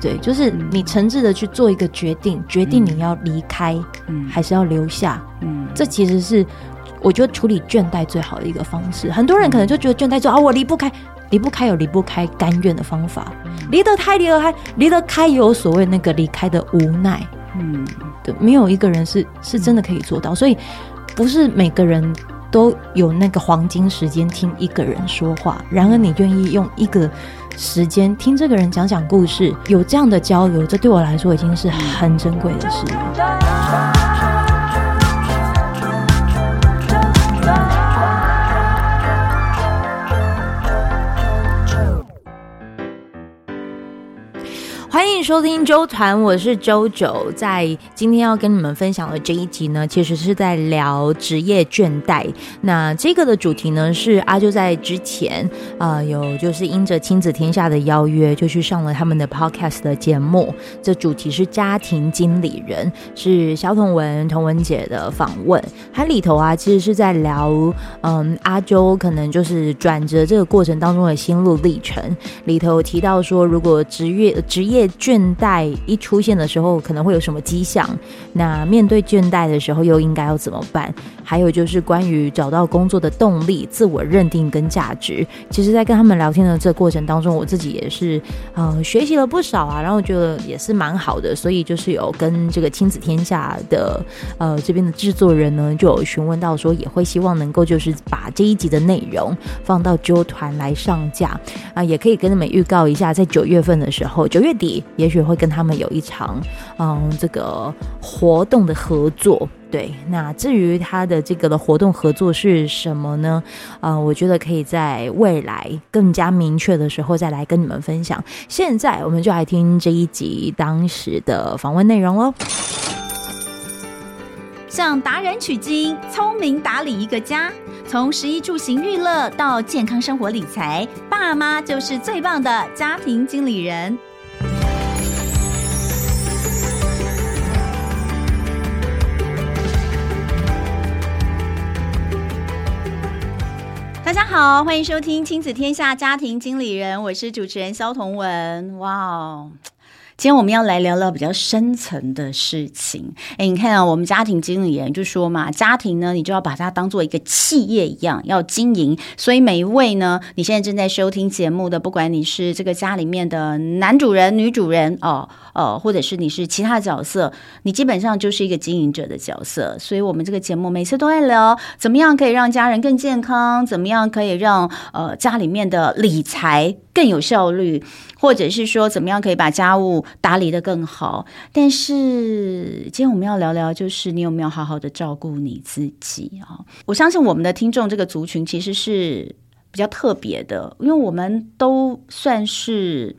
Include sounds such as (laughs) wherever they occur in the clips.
对，就是你诚挚的去做一个决定，决定你要离开，嗯，还是要留下，嗯，这其实是我觉得处理倦怠最好的一个方式。很多人可能就觉得倦怠说啊，我离不开，离不开有离不开甘愿的方法，离得开离得开离得开有所谓那个离开的无奈，嗯，对，没有一个人是是真的可以做到，所以不是每个人都有那个黄金时间听一个人说话。然而，你愿意用一个。时间听这个人讲讲故事，有这样的交流，这对我来说已经是很珍贵的事了。收听周团，我是周九。在今天要跟你们分享的这一集呢，其实是在聊职业倦怠。那这个的主题呢，是阿啾在之前啊、有就是因着亲子天下的邀约，就去上了他们的 podcast 的节目。这主题是家庭经理人，是萧彤文、彤文姐的访问。它里头啊，其实是在聊，嗯，阿啾可能就是转折这个过程当中的心路历程。里头提到说，如果职业职业倦倦怠一出现的时候，可能会有什么迹象？那面对倦怠的时候，又应该要怎么办？还有就是关于找到工作的动力、自我认定跟价值。其实，在跟他们聊天的这过程当中，我自己也是呃学习了不少啊，然后觉得也是蛮好的。所以就是有跟这个亲子天下的呃这边的制作人呢，就有询问到说，也会希望能够就是把这一集的内容放到啾团来上架啊、也可以跟你们预告一下，在九月份的时候，九月底。也许会跟他们有一场，嗯，这个活动的合作。对，那至于他的这个的活动合作是什么呢？啊，我觉得可以在未来更加明确的时候再来跟你们分享。现在我们就来听这一集当时的访问内容喽。向达人取经，聪明打理一个家，从食衣住行娱乐到健康生活理财，爸妈就是最棒的家庭经理人。大家好，欢迎收听《亲子天下家庭经理人》，我是主持人肖彤文。哇哦！今天我们要来聊聊比较深层的事情。哎，你看啊，我们家庭经理人就说嘛，家庭呢，你就要把它当做一个企业一样要经营。所以每一位呢，你现在正在收听节目的，不管你是这个家里面的男主人、女主人哦，呃，或者是你是其他角色，你基本上就是一个经营者的角色。所以我们这个节目每次都在聊，怎么样可以让家人更健康，怎么样可以让呃家里面的理财更有效率。或者是说，怎么样可以把家务打理得更好？但是今天我们要聊聊，就是你有没有好好的照顾你自己啊？我相信我们的听众这个族群其实是比较特别的，因为我们都算是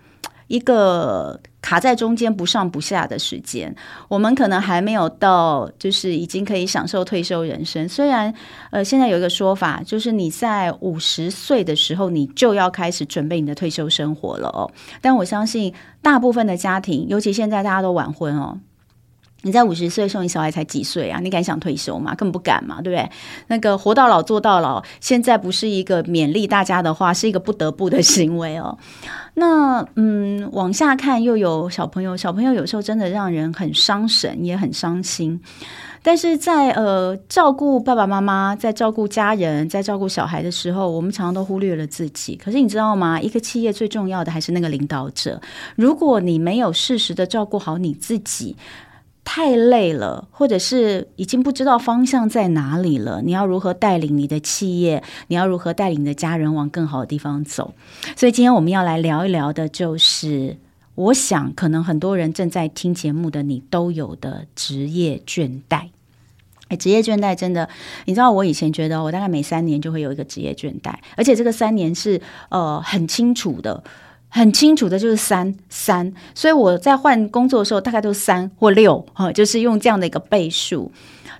一个。卡在中间不上不下的时间，我们可能还没有到，就是已经可以享受退休人生。虽然，呃，现在有一个说法，就是你在五十岁的时候，你就要开始准备你的退休生活了哦。但我相信，大部分的家庭，尤其现在大家都晚婚哦。你在五十岁的时候，你小孩才几岁啊？你敢想退休吗？根本不敢嘛，对不对？那个活到老做到老，现在不是一个勉励大家的话，是一个不得不的行为哦。那嗯，往下看又有小朋友，小朋友有时候真的让人很伤神，也很伤心。但是在呃照顾爸爸妈妈，在照顾家人，在照顾小孩的时候，我们常常都忽略了自己。可是你知道吗？一个企业最重要的还是那个领导者。如果你没有适时的照顾好你自己，太累了，或者是已经不知道方向在哪里了。你要如何带领你的企业？你要如何带领你的家人往更好的地方走？所以今天我们要来聊一聊的，就是我想可能很多人正在听节目的你都有的职业倦怠。哎，职业倦怠真的，你知道我以前觉得我大概每三年就会有一个职业倦怠，而且这个三年是呃很清楚的。很清楚的就是三三，所以我在换工作的时候大概都是三或六，哈，就是用这样的一个倍数。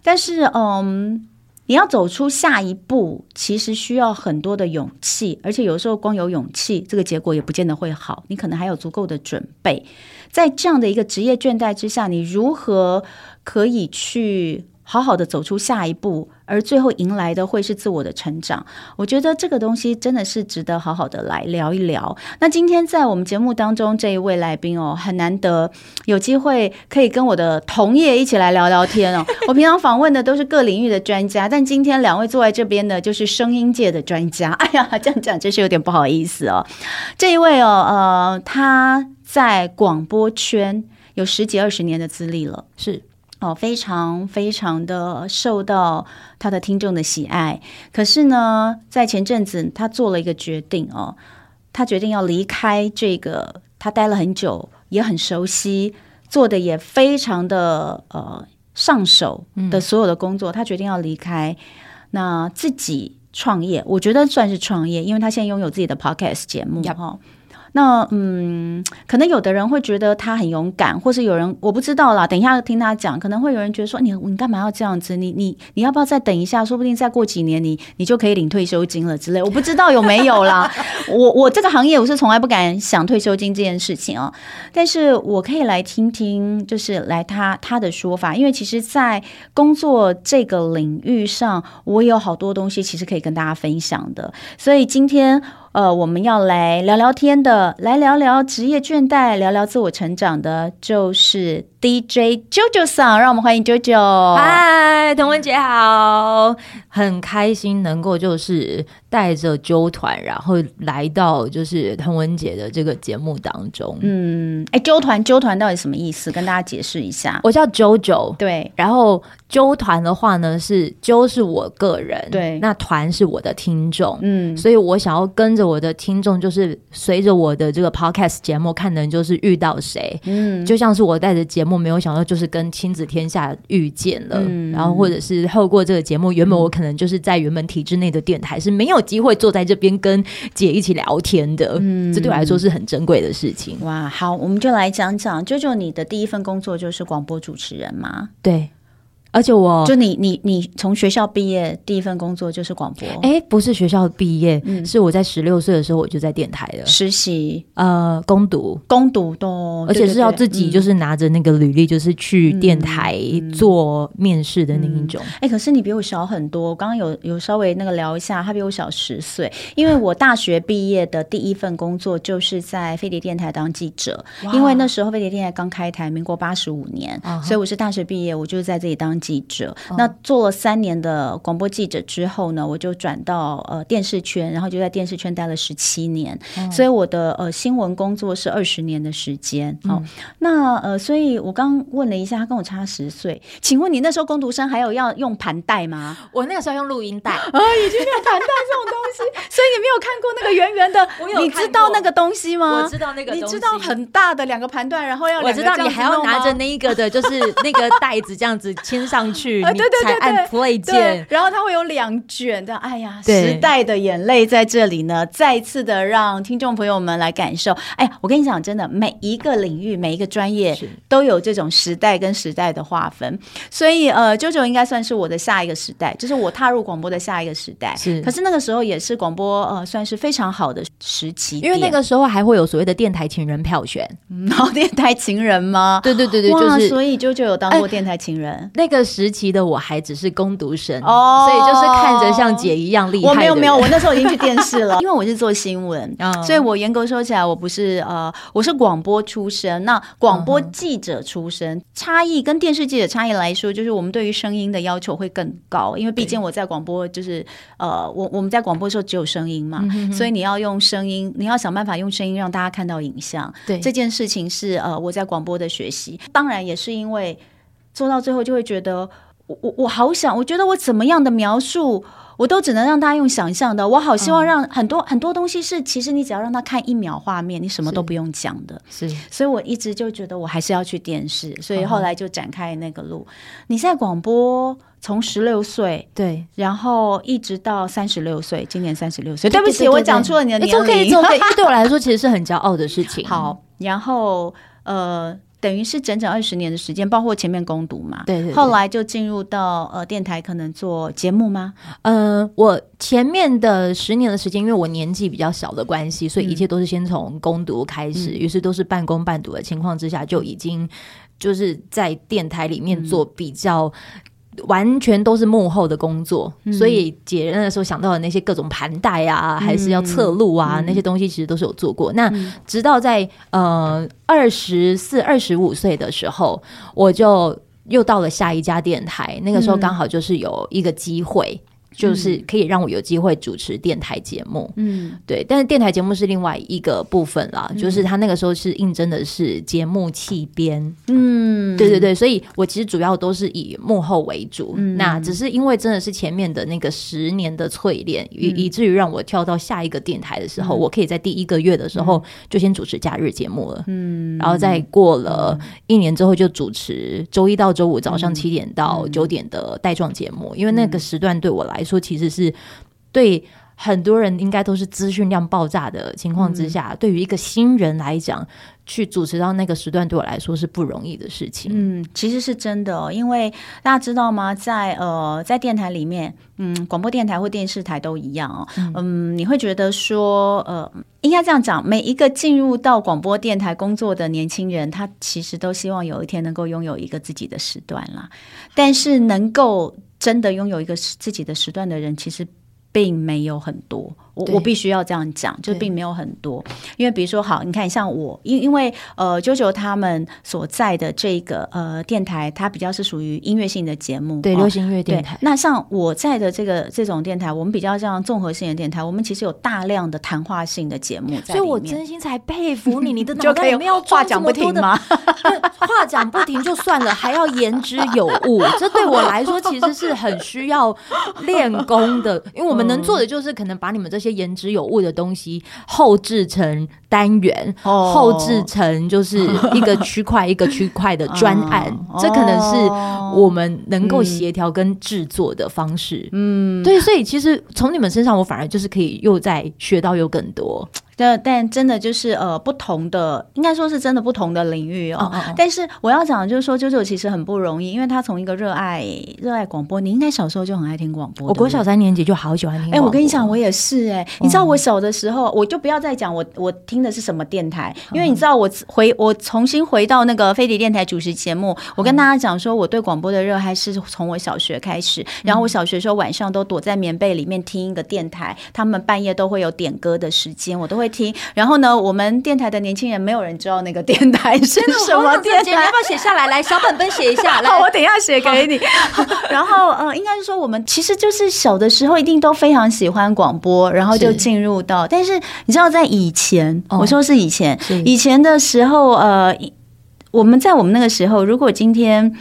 但是，嗯，你要走出下一步，其实需要很多的勇气，而且有时候光有勇气，这个结果也不见得会好。你可能还有足够的准备。在这样的一个职业倦怠之下，你如何可以去好好的走出下一步，而最后迎来的会是自我的成长。我觉得这个东西真的是值得好好的来聊一聊。那今天在我们节目当中这一位来宾哦，很难得有机会可以跟我的同业一起来聊聊天哦。(laughs) 我平常访问的都是各领域的专家，但今天两位坐在这边的，就是声音界的专家。哎呀，这样讲真是有点不好意思哦。这一位哦，呃，他在广播圈有十几二十年的资历了，是。哦，非常非常的受到他的听众的喜爱。可是呢，在前阵子，他做了一个决定哦，他决定要离开这个他待了很久，也很熟悉，做的也非常的呃上手的所有的工作，嗯、他决定要离开，那自己创业，我觉得算是创业，因为他现在拥有自己的 podcast 节目哈。那嗯，可能有的人会觉得他很勇敢，或是有人我不知道啦。等一下听他讲，可能会有人觉得说你你干嘛要这样子？你你你要不要再等一下？说不定再过几年你你就可以领退休金了之类。我不知道有没有啦。(laughs) 我我这个行业我是从来不敢想退休金这件事情哦。但是我可以来听听，就是来他他的说法，因为其实，在工作这个领域上，我有好多东西其实可以跟大家分享的。所以今天。呃，我们要来聊聊天的，来聊聊职业倦怠，聊聊自我成长的，就是 DJ JoJo 桑，让我们欢迎 JoJo。嗨，童文姐好，很开心能够就是。带着纠团，然后来到就是童文姐的这个节目当中。嗯，哎，纠团，纠团到底什么意思？跟大家解释一下。我叫 JoJo，对。然后纠团的话呢，是啾是我个人，对。那团是我的听众，嗯。所以我想要跟着我的听众，就是随着我的这个 podcast 节目，看能就是遇到谁，嗯。就像是我带着节目，没有想到就是跟亲子天下遇见了，嗯。然后或者是透过这个节目，原本我可能就是在原本体制内的电台是没有。机会坐在这边跟姐一起聊天的，嗯，这对我来说是很珍贵的事情。哇，好，我们就来讲讲，舅舅，你的第一份工作就是广播主持人吗？对。而且我就你你你从学校毕业第一份工作就是广播？哎，不是学校毕业，嗯，是我在十六岁的时候我就在电台了。实习，呃，攻读。攻读都，而且是要自己就是拿着那个履历，就是去电台做面试的那一种。哎，可是你比我小很多，我刚刚有有稍微那个聊一下，他比我小十岁，因为我大学毕业的第一份工作就是在飞碟电台当记者，因为那时候飞碟电台刚开台，民国八十五年，所以我是大学毕业，我就在这里当。记者，那做了三年的广播记者之后呢，我就转到呃电视圈，然后就在电视圈待了十七年，嗯、所以我的呃新闻工作是二十年的时间。好、嗯。哦，那呃，所以我刚问了一下，他跟我差十岁，请问你那时候工读生还有要用盘带吗？我那个时候用录音带。啊，(laughs) 已经没有盘带这种东西，所以你没有看过那个圆圆的，(laughs) 我有，你知道那个东西吗？我知道那个，你知道很大的两个盘段，然后要我知道你还要拿着那一个的，就是那个袋子这样子 (laughs) 牵。上去，啊，对对对对，按 play 键，然后它会有两卷的，哎呀，时代的眼泪在这里呢，再次的让听众朋友们来感受。哎呀，我跟你讲，真的，每一个领域、每一个专业都有这种时代跟时代的划分。所以，呃，JoJo 应该算是我的下一个时代，就是我踏入广播的下一个时代。是，可是那个时候也是广播，呃，算是非常好的时期，因为那个时候还会有所谓的电台情人票选，然后电台情人吗？对对对对，就是，所以 JoJo 有当过电台情人。那个时期的我还只是工读生哦，所以就是看着像姐一样厉害。我没有没有，我那时候已经去电视了，(laughs) 因为我是做新闻，哦、所以我严格说起来，我不是呃，我是广播出身。那广播记者出身，嗯、差异跟电视记者差异来说，就是我们对于声音的要求会更高，因为毕竟我在广播就是呃，我我们在广播的时候只有声音嘛，嗯、所以你要用声音，你要想办法用声音让大家看到影像。对这件事情是呃，我在广播的学习，当然也是因为做到最后就会觉得。我我我好想，我觉得我怎么样的描述，我都只能让大家用想象的。我好希望让很多、嗯、很多东西是，其实你只要让他看一秒画面，你什么都不用讲的。是，所以我一直就觉得我还是要去电视，所以后来就展开那个路。嗯、你在广播从十六岁对，然后一直到三十六岁，今年三十六岁。对不起，我讲出了你的年龄，可以做，对我来说其实是很骄傲的事情。好，然后呃。等于是整整二十年的时间，包括前面攻读嘛，对，对对。后来就进入到呃电台，可能做节目吗？呃，我前面的十年的时间，因为我年纪比较小的关系，所以一切都是先从攻读开始，于、嗯、是都是半工半读的情况之下，就已经就是在电台里面做比较完全都是幕后的工作，嗯、所以姐那时候想到的那些各种盘带啊，嗯、还是要侧录啊，嗯、那些东西其实都是有做过。嗯、那直到在呃二十四、二十五岁的时候，我就又到了下一家电台，那个时候刚好就是有一个机会。就是可以让我有机会主持电台节目，嗯，对，但是电台节目是另外一个部分啦，嗯、就是他那个时候是应征的是节目气编，嗯，对对对，所以我其实主要都是以幕后为主，嗯、那只是因为真的是前面的那个十年的淬炼，以、嗯、以至于让我跳到下一个电台的时候，嗯、我可以在第一个月的时候就先主持假日节目了，嗯，然后再过了一年之后就主持周一到周五早上七点到九点的带状节目，嗯、因为那个时段对我来说。说其实是对很多人应该都是资讯量爆炸的情况之下，嗯、对于一个新人来讲，去主持到那个时段对我来说是不容易的事情。嗯，其实是真的哦，因为大家知道吗？在呃，在电台里面，嗯，广播电台或电视台都一样哦。嗯，嗯，你会觉得说，呃，应该这样讲，每一个进入到广播电台工作的年轻人，他其实都希望有一天能够拥有一个自己的时段啦。但是能够真的拥有一个自己的时段的人，其实并没有很多。我我必须要这样讲，就并没有很多，因为比如说，好，你看像我，因因为呃，JoJo 他们所在的这个呃电台，它比较是属于音乐性的节目，对，流行音乐电台。那像我在的这个这种电台，我们比较像综合性的电台，我们其实有大量的谈话性的节目，所以我真心才佩服你，你的脑袋里面要话讲不停吗？(laughs) 话讲不停就算了，还要言之有物，(laughs) 这对我来说其实是很需要练功的，因为我们能做的就是可能把你们这些言之有物的东西后制成单元，哦、后制成就是 (laughs) 一个区块一个区块的专案，哦、这可能是我们能够协调跟制作的方式。嗯，对，所以其实从你们身上，我反而就是可以又再学到又更多。但但真的就是呃不同的，应该说是真的不同的领域哦。哦哦但是我要讲的就是说，JoJo 其实很不容易，因为他从一个热爱热爱广播，你应该小时候就很爱听广播。我国小三年级就好喜欢听。哎、欸，我跟你讲，我也是哎、欸。你知道我小的时候，嗯、我就不要再讲我我听的是什么电台，因为你知道我回我重新回到那个飞碟电台主持节目，我跟大家讲说，我对广播的热爱是从我小学开始。然后我小学时候晚上都躲在棉被里面听一个电台，他们半夜都会有点歌的时间，我都会听。然后呢，我们电台的年轻人没有人知道那个电台是什么电台，你要不要写下来？(laughs) 来，小本本写一下。来，好，我等一下写给你。然后，呃，应该是说我们其实就是小的时候一定都非常喜欢广播，然后就进入到。是但是你知道，在以前，哦、我说是以前，以前的时候，呃，我们在我们那个时候，如果今天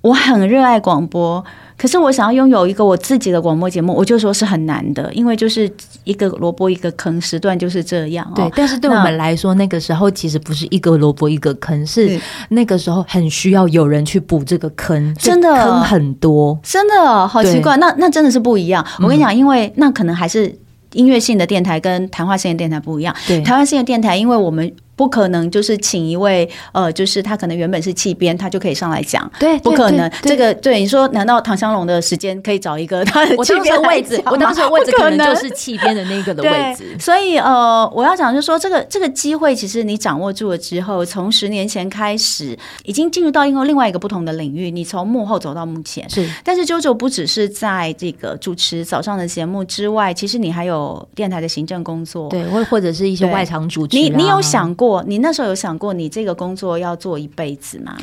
我很热爱广播。可是我想要拥有一个我自己的广播节目，我就说是很难的，因为就是一个萝卜一个坑，时段就是这样、哦。对，但是对我们来说，那，那个时候其实不是一个萝卜一个坑，是那个时候很需要有人去补这个坑，真的坑很多，真的好奇怪。那那真的是不一样。我跟你讲，因为那可能还是音乐性的电台跟谈话性的电台不一样。对，谈话性的电台，因为我们。不可能，就是请一位呃，就是他可能原本是气编，他就可以上来讲。对，不可能。这个对你说，难道唐湘龙的时间 (laughs) 可以找一个他的气编的位置？我当时的位置可能就是气编的那个的位置。所以呃，我要讲就是说，这个这个机会，其实你掌握住了之后，从十年前开始，已经进入到一个另外一个不同的领域。你从幕后走到幕前，是。但是 JoJo 不只是在这个主持早上的节目之外，其实你还有电台的行政工作，对，或或者是一些外场主持。你你有想过，你那时候有想过你这个工作要做一辈子吗？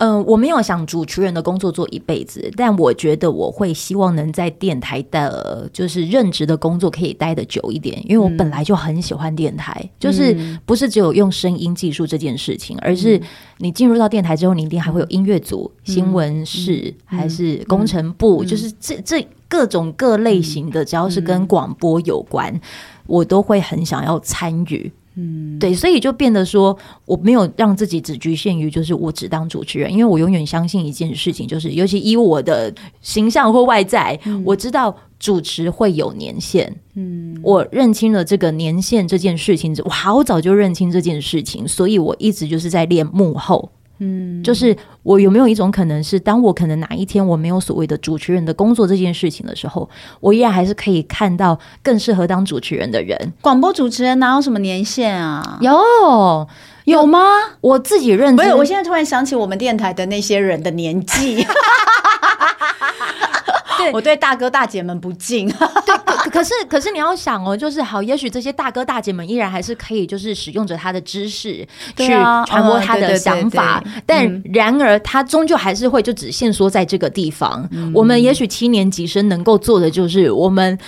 嗯、呃，我没有想主持人的工作做一辈子，但我觉得我会希望能在电台的，就是任职的工作可以待的久一点，因为我本来就很喜欢电台，嗯、就是不是只有用声音技术这件事情，而是你进入到电台之后，你一定还会有音乐组、嗯、新闻室、嗯、还是工程部，嗯、就是这这各种各类型的，只要是跟广播有关，嗯、我都会很想要参与。嗯，对，所以就变得说，我没有让自己只局限于就是我只当主持人，因为我永远相信一件事情，就是尤其以我的形象或外在，嗯、我知道主持会有年限。嗯，我认清了这个年限这件事情，我好早就认清这件事情，所以我一直就是在练幕后。嗯，就是我有没有一种可能是，当我可能哪一天我没有所谓的主持人的工作这件事情的时候，我依然还是可以看到更适合当主持人的人。广播主持人哪有什么年限啊？有有吗？我自己认识。不是，我现在突然想起我们电台的那些人的年纪。(laughs) 对，我对大哥大姐们不敬。(laughs) 对，可可是可是你要想哦，就是好，也许这些大哥大姐们依然还是可以，就是使用着他的知识去传播他的想法，但然而他终究还是会就只限缩在这个地方。嗯、我们也许七年级生能够做的就是我们。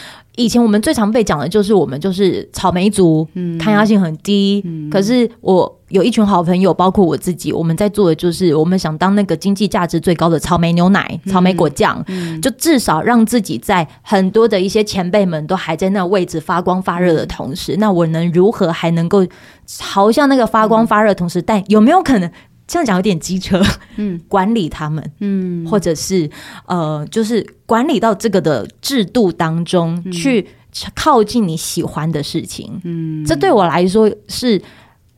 以前我们最常被讲的就是我们就是草莓族，嗯，抗压性很低。嗯、可是我有一群好朋友，包括我自己，我们在做的就是我们想当那个经济价值最高的草莓牛奶、草莓果酱，嗯、就至少让自己在很多的一些前辈们都还在那位置发光发热的同时，嗯、那我能如何还能够朝向那个发光发热的同时，嗯、但有没有可能？这样讲有点机车，嗯，管理他们，嗯，或者是呃，就是管理到这个的制度当中去靠近你喜欢的事情，嗯，这对我来说是。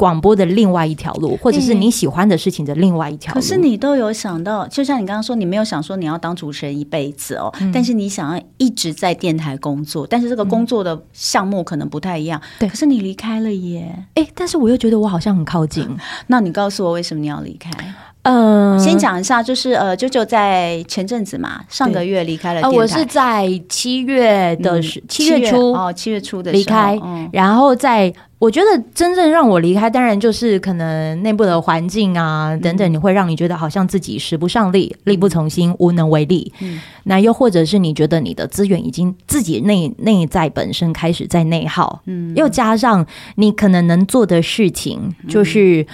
广播的另外一条路，或者是你喜欢的事情的另外一条路。可是你都有想到，就像你刚刚说，你没有想说你要当主持人一辈子哦，嗯、但是你想要一直在电台工作，但是这个工作的项目可能不太一样。对、嗯，可是你离开了耶，哎，但是我又觉得我好像很靠近。那你告诉我为什么你要离开？嗯，先讲一下，就是呃，啾啾在前阵子嘛，上个月离开了。我是在七月的时，七月初哦，七月初的离开。然后在，我觉得真正让我离开，当然就是可能内部的环境啊等等，你会让你觉得好像自己使不上力，力不从心，无能为力。嗯，那又或者是你觉得你的资源已经自己内内在本身开始在内耗，嗯，又加上你可能能做的事情就是。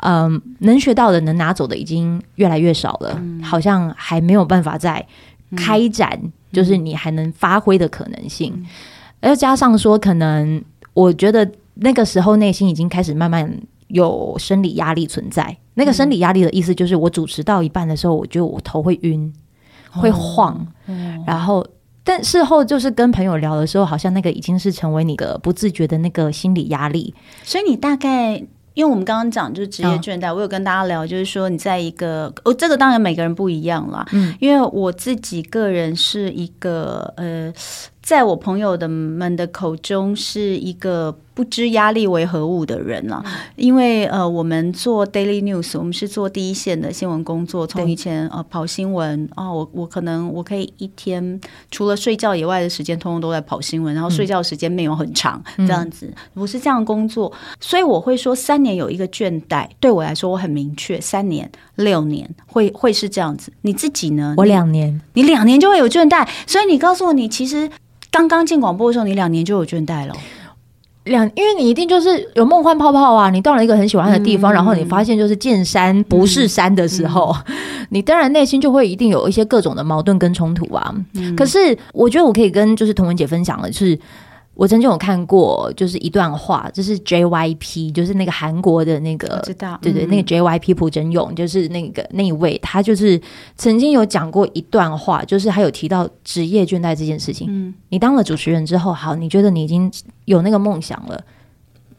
嗯，能学到的、能拿走的已经越来越少了，嗯、好像还没有办法再开展，嗯、就是你还能发挥的可能性。而、嗯、加上说，可能我觉得那个时候内心已经开始慢慢有生理压力存在。嗯、那个生理压力的意思就是，我主持到一半的时候，我觉得我头会晕、会晃，然后但事后就是跟朋友聊的时候，好像那个已经是成为你的不自觉的那个心理压力。所以你大概。因为我们刚刚讲就是职业倦怠，哦、我有跟大家聊，就是说你在一个哦，这个当然每个人不一样啦。嗯，因为我自己个人是一个呃。在我朋友的们的口中，是一个不知压力为何物的人了。因为呃，我们做 daily news，我们是做第一线的新闻工作。从以前呃跑新闻啊，我我可能我可以一天除了睡觉以外的时间，通通都在跑新闻。然后睡觉时间没有很长，这样子，我是这样工作。所以我会说，三年有一个倦怠，对我来说我很明确，三年六年会会是这样子。你自己呢？我两年，你两年就会有倦怠。所以你告诉我，你其实。刚刚进广播的时候，你两年就有倦怠了。两，因为你一定就是有梦幻泡泡啊！你到了一个很喜欢的地方，嗯、然后你发现就是见山不是山的时候，嗯嗯、(laughs) 你当然内心就会一定有一些各种的矛盾跟冲突啊。嗯、可是我觉得我可以跟就是童文姐分享的是。我曾经有看过，就是一段话，就是 JYP，就是那个韩国的那个，知道，对对，嗯、那个 JYP 朴真勇，就是那个那一位，他就是曾经有讲过一段话，就是他有提到职业倦怠这件事情。嗯，你当了主持人之后，好，你觉得你已经有那个梦想了，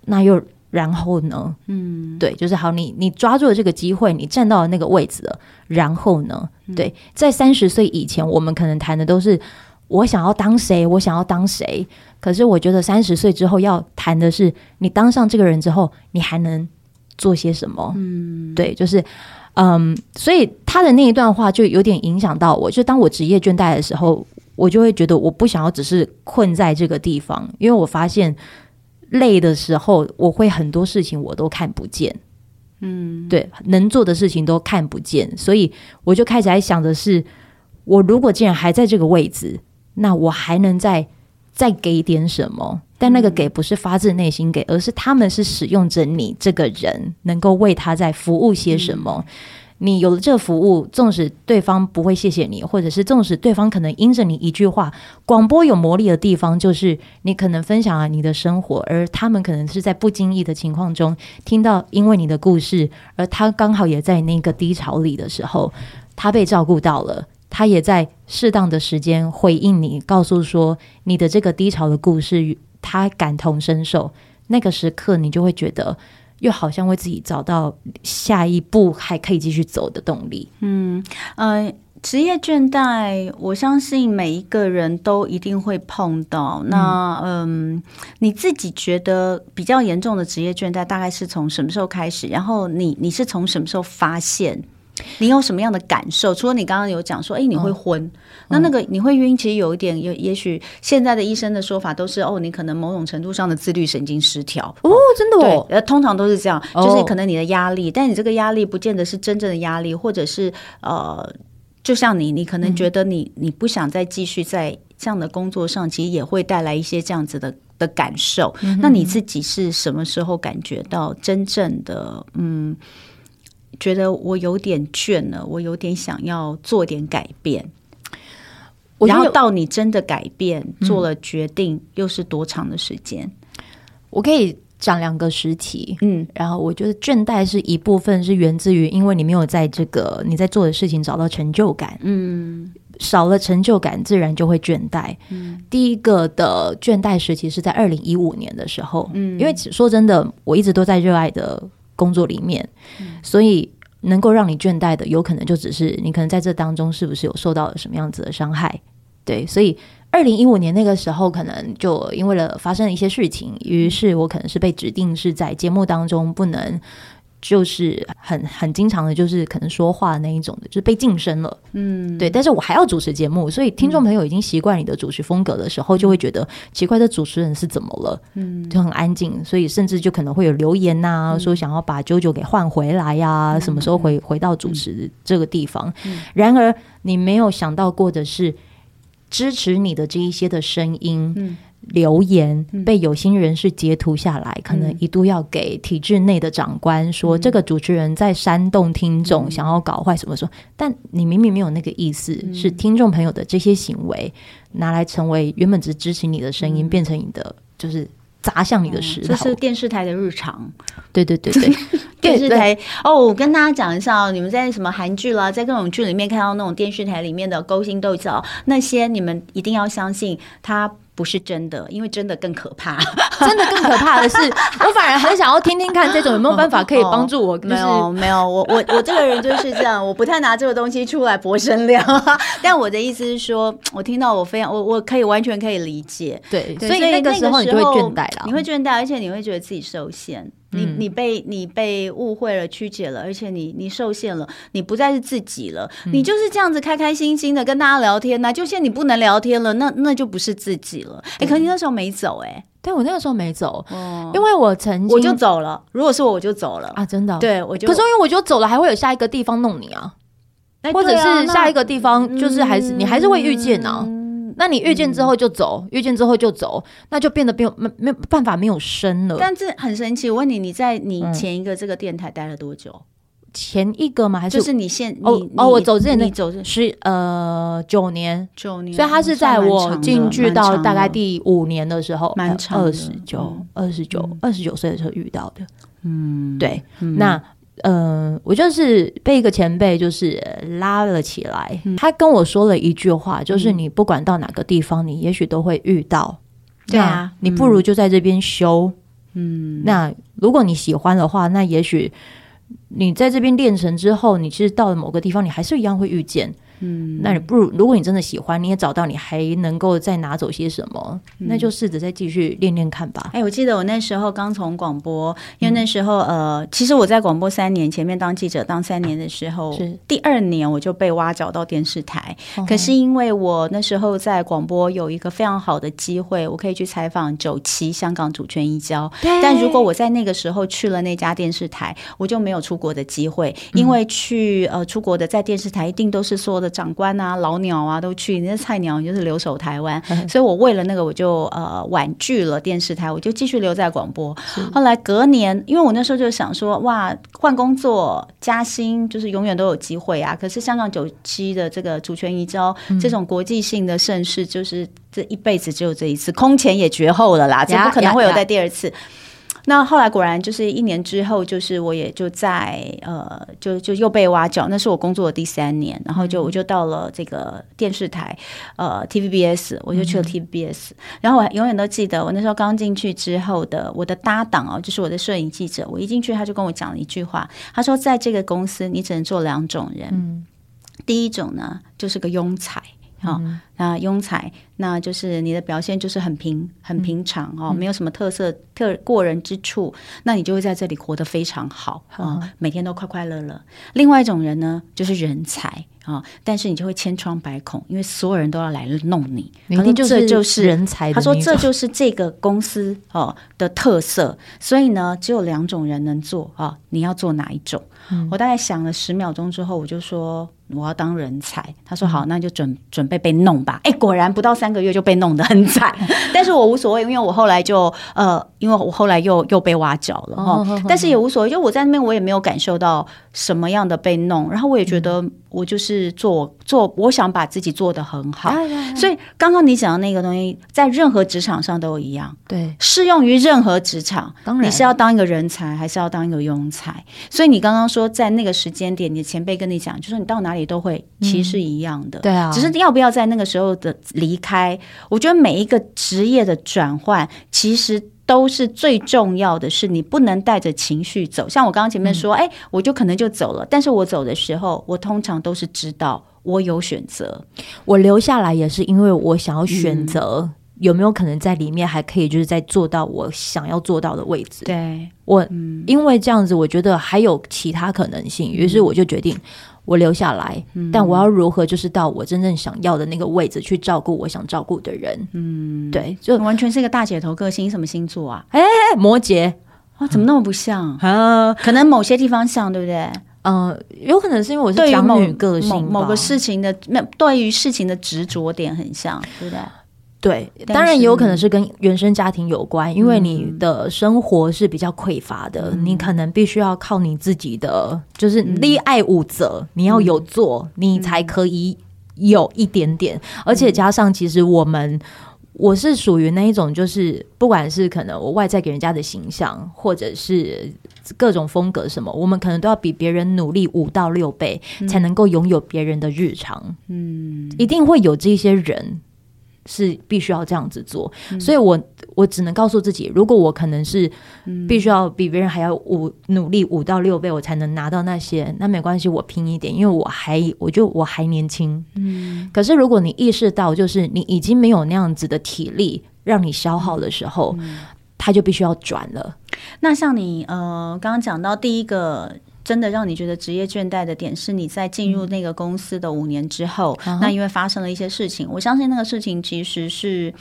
那又然后呢？嗯，对，就是好，你你抓住了这个机会，你站到了那个位置了，然后呢？嗯、对，在三十岁以前，我们可能谈的都是我想要当谁，我想要当谁。可是我觉得三十岁之后要谈的是，你当上这个人之后，你还能做些什么？嗯，对，就是，嗯，所以他的那一段话就有点影响到我。就当我职业倦怠的时候，我就会觉得我不想要只是困在这个地方，因为我发现累的时候，我会很多事情我都看不见。嗯，对，能做的事情都看不见，所以我就开始在想的是，我如果既然还在这个位置，那我还能在。再给点什么，但那个给不是发自内心给，而是他们是使用着你这个人，能够为他在服务些什么。嗯、你有了这服务，纵使对方不会谢谢你，或者是纵使对方可能因着你一句话，广播有魔力的地方就是你可能分享了你的生活，而他们可能是在不经意的情况中听到因为你的故事，而他刚好也在那个低潮里的时候，他被照顾到了。他也在适当的时间回应你，告诉说你的这个低潮的故事，他感同身受。那个时刻，你就会觉得又好像为自己找到下一步还可以继续走的动力。嗯，呃，职业倦怠，我相信每一个人都一定会碰到。那，嗯，你自己觉得比较严重的职业倦怠，大概是从什么时候开始？然后你你是从什么时候发现？你有什么样的感受？除了你刚刚有讲说，哎，你会昏，嗯、那那个你会晕，其实有一点，有也许现在的医生的说法都是，哦，你可能某种程度上的自律神经失调。哦，真的哦，呃，通常都是这样，就是可能你的压力，哦、但你这个压力不见得是真正的压力，或者是呃，就像你，你可能觉得你、嗯、你不想再继续在这样的工作上，其实也会带来一些这样子的。的感受，那你自己是什么时候感觉到真正的嗯，觉得我有点倦了，我有点想要做点改变，然后到你真的改变做了决定，嗯、又是多长的时间？我可以讲两个时期，嗯，然后我觉得倦怠是一部分是源自于因为你没有在这个你在做的事情找到成就感，嗯。少了成就感，自然就会倦怠。嗯，第一个的倦怠时期是在二零一五年的时候。嗯，因为说真的，我一直都在热爱的工作里面，嗯，所以能够让你倦怠的，有可能就只是你可能在这当中是不是有受到了什么样子的伤害？对，所以二零一五年那个时候，可能就因为了发生了一些事情，于是我可能是被指定是在节目当中不能。就是很很经常的，就是可能说话那一种的，就是被晋升了，嗯，对。但是我还要主持节目，所以听众朋友已经习惯你的主持风格的时候，就会觉得奇怪，这主持人是怎么了？嗯，就很安静，所以甚至就可能会有留言呐、啊，嗯、说想要把 JoJo 给换回来呀、啊，嗯、什么时候回回到主持这个地方？嗯、然而你没有想到过的是，支持你的这一些的声音。嗯留言被有心人士截图下来，嗯、可能一度要给体制内的长官说，嗯、这个主持人在煽动听众，想要搞坏什么说。嗯、但你明明没有那个意思，嗯、是听众朋友的这些行为拿来成为原本只支持你的声音，嗯、变成你的就是砸向你的石头。这是电视台的日常。对对对 (laughs) (laughs) 对，电视台哦，我跟大家讲一下哦，你们在什么韩剧啦，在各种剧里面看到那种电视台里面的勾心斗角，那些你们一定要相信他。不是真的，因为真的更可怕。(laughs) 真的更可怕的是，(laughs) 我反而很想要听听看这种有没有办法可以帮助我。就是、没有，没有，我我我这个人就是这样，我不太拿这个东西出来博声量。(laughs) 但我的意思是说，我听到我非常，我我可以完全可以理解。对，对所以那个时候你就会倦怠了，你会倦怠，而且你会觉得自己受限。你你被你被误会了、曲解了，而且你你受限了，你不再是自己了。嗯、你就是这样子开开心心的跟大家聊天呐、啊，就现在你不能聊天了，那那就不是自己了。哎、欸，可是你那时候没走哎、欸，对我那个时候没走，哦、因为我曾经我就走了。如果是我，我就走了啊，真的。对，我就可是因为我就走了，还会有下一个地方弄你啊，欸、或者是下一个地方就是还是、嗯、你还是会遇见呢、啊。那你遇见之后就走，嗯、遇见之后就走，那就变得没有没没有办法没有声了。但是很神奇，我问你，你在你前一个这个电台待了多久？前一个吗？还是就是你现哦你哦，我走之前你走是呃九年九年，所以他是在我进去到大概第五年的时候，蛮长二十九二十九二十九岁的时候遇到的。嗯，对，嗯、那。嗯、呃，我就是被一个前辈就是拉了起来，嗯、他跟我说了一句话，就是你不管到哪个地方，你也许都会遇到。对啊，你不如就在这边修。嗯，那如果你喜欢的话，那也许你在这边练成之后，你其实到了某个地方，你还是一样会遇见。嗯，那你不如，如果你真的喜欢，你也找到你还能够再拿走些什么，嗯、那就试着再继续练练看吧。哎、欸，我记得我那时候刚从广播，因为那时候、嗯、呃，其实我在广播三年，前面当记者当三年的时候，是第二年我就被挖角到电视台。嗯、可是因为我那时候在广播有一个非常好的机会，我可以去采访九七香港主权移交。对但如果我在那个时候去了那家电视台，我就没有出国的机会，因为去呃出国的在电视台一定都是说的。长官啊，老鸟啊，都去。那菜鸟就是留守台湾，(laughs) 嗯、所以我为了那个，我就呃婉拒了电视台，我就继续留在广播。是后来隔年，因为我那时候就想说，哇，换工作加薪，就是永远都有机会啊。可是香港九七的这个主权移交、嗯、这种国际性的盛事，就是这一辈子只有这一次，空前也绝后了啦，这不可能会有在第二次。那后来果然就是一年之后，就是我也就在呃，就就又被挖角。那是我工作的第三年，然后就我就到了这个电视台，呃，TVBS，我就去了 TVBS。嗯、然后我永远都记得，我那时候刚进去之后的我的搭档哦，就是我的摄影记者。我一进去，他就跟我讲了一句话，他说：“在这个公司，你只能做两种人。嗯、第一种呢，就是个庸才。”啊，那庸才，那就是你的表现就是很平很平常哦，没有什么特色特过人之处，那你就会在这里活得非常好啊，每天都快快乐乐。另外一种人呢，就是人才啊，但是你就会千疮百孔，因为所有人都要来弄你，明明就是这就是人才。他说这就是这个公司哦的特色，所以呢，只有两种人能做啊，你要做哪一种？我大概想了十秒钟之后，我就说。我要当人才，他说好，那就准准备被弄吧。哎，果然不到三个月就被弄得很惨，(laughs) 但是我无所谓，因为我后来就呃，因为我后来又又被挖角了哈，哦、但是也无所谓，就我在那边我也没有感受到什么样的被弄，然后我也觉得我就是做做，我想把自己做得很好，所以刚刚你讲的那个东西，在任何职场上都一样，对，适用于任何职场。当然，你是要当一个人才，还是要当一个庸才？所以你刚刚说在那个时间点，你的前辈跟你讲，就说你到哪里。都会其实是一样的，嗯，对啊，只是要不要在那个时候的离开？我觉得每一个职业的转换，其实都是最重要的是，你不能带着情绪走。像我刚刚前面说，哎，嗯，我就可能就走了，但是我走的时候，我通常都是知道我有选择，我留下来也是因为我想要选择有没有可能在里面还可以，就是在做到我想要做到的位置。对我，嗯，因为这样子，我觉得还有其他可能性，于是我就决定。我留下来，但我要如何就是到我真正想要的那个位置去照顾我想照顾的人？嗯，对，就完全是一个大姐头个性。你什么星座啊？哎，摩羯啊，怎么那么不像啊？可能某些地方像，对不对？嗯，有可能是因为我是长女个性，某个事情的那对于事情的执着点很像，对不对？对，当然也有可能是跟原生家庭有关，因为你的生活是比较匮乏的，嗯、你可能必须要靠你自己的，就是立爱无责，你要有做，你才可以有一点点。而且加上，其实我们我是属于那一种，就是不管是可能我外在给人家的形象，或者是各种风格什么，我们可能都要比别人努力五到六倍，才能够拥有别人的日常。嗯，一定会有这些人。是必须要这样子做，嗯、所以我我只能告诉自己，如果我可能是必须要比别人还要五努力五到六倍，我才能拿到那些，那没关系，我拼一点，因为我还我就我还年轻。嗯，可是如果你意识到，就是你已经没有那样子的体力让你消耗的时候，嗯、他就必须要转了。那像你呃，刚刚讲到第一个。真的让你觉得职业倦怠的点是你在进入那个公司的五年之后，嗯、那因为发生了一些事情，我相信那个事情其实是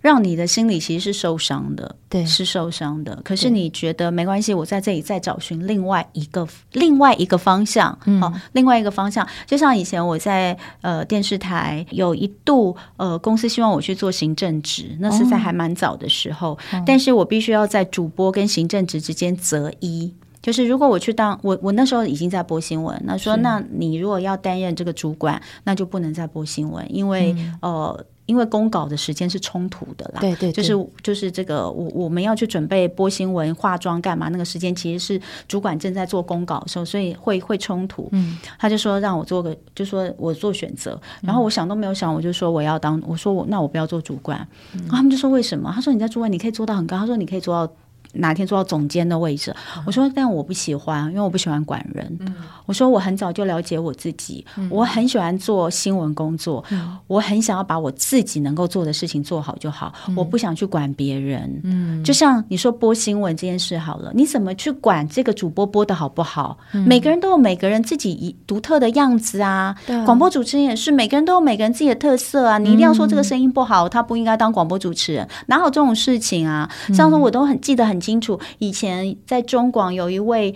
让你的心里其实是受伤的，对，是受伤的。可是你觉得没关系，我在这里再找寻另外一个另外一个方向，嗯、哦，另外一个方向。就像以前我在呃电视台有一度呃公司希望我去做行政职，那是在还蛮早的时候，哦、但是我必须要在主播跟行政职之间择一。就是如果我去当我我那时候已经在播新闻，那说那你如果要担任这个主管，那就不能再播新闻，因为、嗯、呃因为公稿的时间是冲突的啦。对对，对，就是就是这个我我们要去准备播新闻、化妆干嘛，那个时间其实是主管正在做公稿的时候，所以会会冲突。嗯，他就说让我做个，就说我做选择，然后我想都没有想，我就说我要当，我说我那我不要做主管，嗯、然后他们就说为什么？他说你在主管你可以做到很高，他说你可以做到。哪天做到总监的位置？我说，但我不喜欢，因为我不喜欢管人。我说，我很早就了解我自己，我很喜欢做新闻工作，我很想要把我自己能够做的事情做好就好，我不想去管别人。嗯，就像你说播新闻这件事好了，你怎么去管这个主播播的好不好？每个人都有每个人自己一独特的样子啊。广播主持人也是，每个人都有每个人自己的特色啊。你一定要说这个声音不好，他不应该当广播主持人，哪有这种事情啊？上次我都很记得很清楚，以前在中广有一位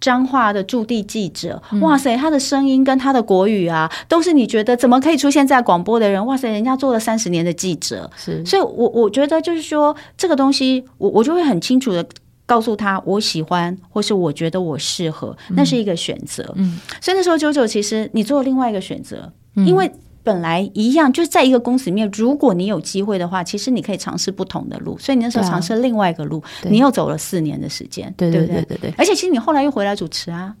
彰化的驻地记者，哇塞，他的声音跟他的国语啊，都是你觉得怎么可以出现在广播的人？哇塞，人家做了三十年的记者，是，所以我我觉得就是说这个东西，我我就会很清楚的告诉他，我喜欢，或是我觉得我适合，那是一个选择。嗯，所以那时候九九其实你做了另外一个选择，因为。本来一样，就是在一个公司里面，如果你有机会的话，其实你可以尝试不同的路。所以你那时候尝试另外一个路，啊、你又走了四年的时间，对对对对对，对。而且其实你后来又回来主持啊，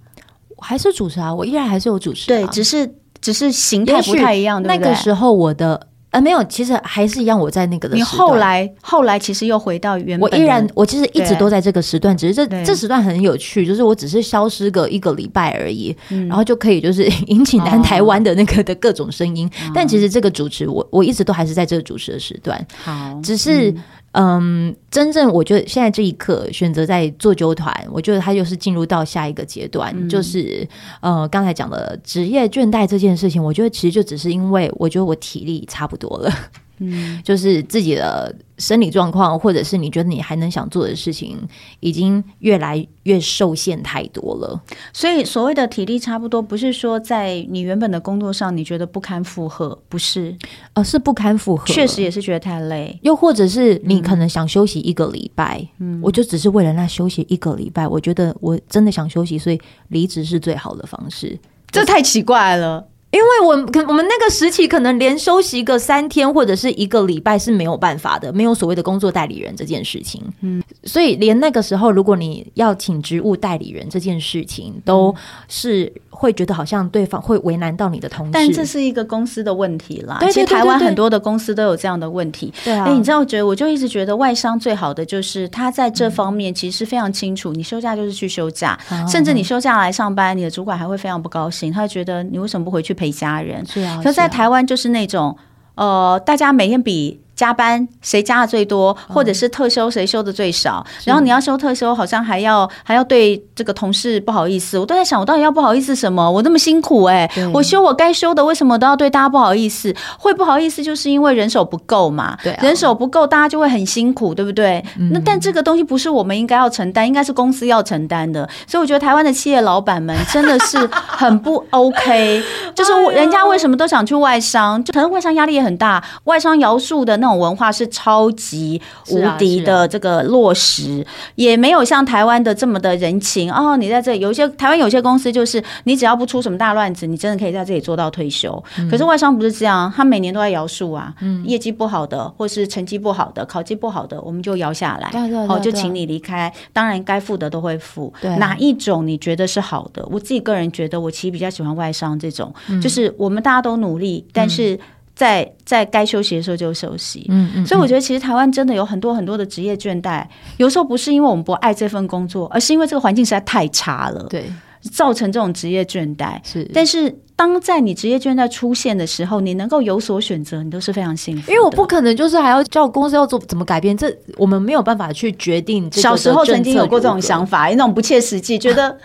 还是主持啊，我依然还是有主持、啊，对，只是只是形态不太一样，对对？那个时候我的。呃，没有，其实还是一样。我在那个的时段，你后来后来其实又回到原本，我依然我其实一直都在这个时段，只是这这时段很有趣，就是我只是消失个一个礼拜而已，嗯然后就可以就是 (laughs) 引起南台湾的那个的各种声音。哦、但其实这个主持，我我一直都还是在这个主持的时段，好，只是。嗯嗯，真正我觉得现在这一刻选择在做纠团，我觉得他就是进入到下一个阶段，嗯、就是呃刚才讲的职业倦怠这件事情，我觉得其实就只是因为我觉得我体力差不多了。嗯，就是自己的生理状况，或者是你觉得你还能想做的事情，已经越来越受限太多了。所以所谓的体力差不多，不是说在你原本的工作上你觉得不堪负荷，不是，呃，是不堪负荷，确实也是觉得太累。又或者是你可能想休息一个礼拜，嗯，我就只是为了那休息一个礼拜，我觉得我真的想休息，所以离职是最好的方式。这太奇怪了。因为我可我们那个时期可能连休息个三天或者是一个礼拜是没有办法的，没有所谓的工作代理人这件事情。嗯，所以连那个时候，如果你要请职务代理人这件事情，都是会觉得好像对方会为难到你的同事。但这是一个公司的问题啦。对，对，对，对，对，其实台湾很多的公司都有这样的问题。对啊，哎，你知道，我觉得我就一直觉得外商最好的就是他在这方面其实非常清楚，你休假就是去休假，嗯、甚至你休假来上班，你的主管还会非常不高兴，他会觉得你为什么不回去陪家人？可是在台湾就是那种，呃，大家每天比。加班谁加的最多，或者是特休谁休的最少？嗯、然后你要休特休，好像还要还要对这个同事不好意思。我都在想，我到底要不好意思什么？我那么辛苦哎、欸，我休我该休的，为什么都要对大家不好意思？会不好意思，就是因为人手不够嘛。对、啊，人手不够，大家就会很辛苦，对不对？嗯、那但这个东西不是我们应该要承担，应该是公司要承担的。所以我觉得台湾的企业老板们真的是很不 (laughs) OK，就是人家为什么都想去外商？就可能外商压力也很大，外商摇树的那。这种文化是超级无敌的，这个落实、啊啊、也没有像台湾的这么的人情哦。你在这里有一些台湾有些公司，就是你只要不出什么大乱子，你真的可以在这里做到退休。嗯、可是外商不是这样，他每年都在摇树啊，嗯、业绩不好的，或是成绩不好的，考绩不好的，我们就摇下来，哦，就请你离开。当然该付的都会付。对，哪一种你觉得是好的？我自己个人觉得，我其实比较喜欢外商这种，嗯、就是我们大家都努力，但是。嗯在在该休息的时候就休息，嗯嗯，所以我觉得其实台湾真的有很多很多的职业倦怠，有时候不是因为我们不爱这份工作，而是因为这个环境实在太差了，对，造成这种职业倦怠。是，但是。当在你职业倦怠出现的时候，你能够有所选择，你都是非常幸福。因为我不可能就是还要叫公司要做怎么改变，这我们没有办法去决定。小时候曾经有过这种想法，那种不切实际，觉得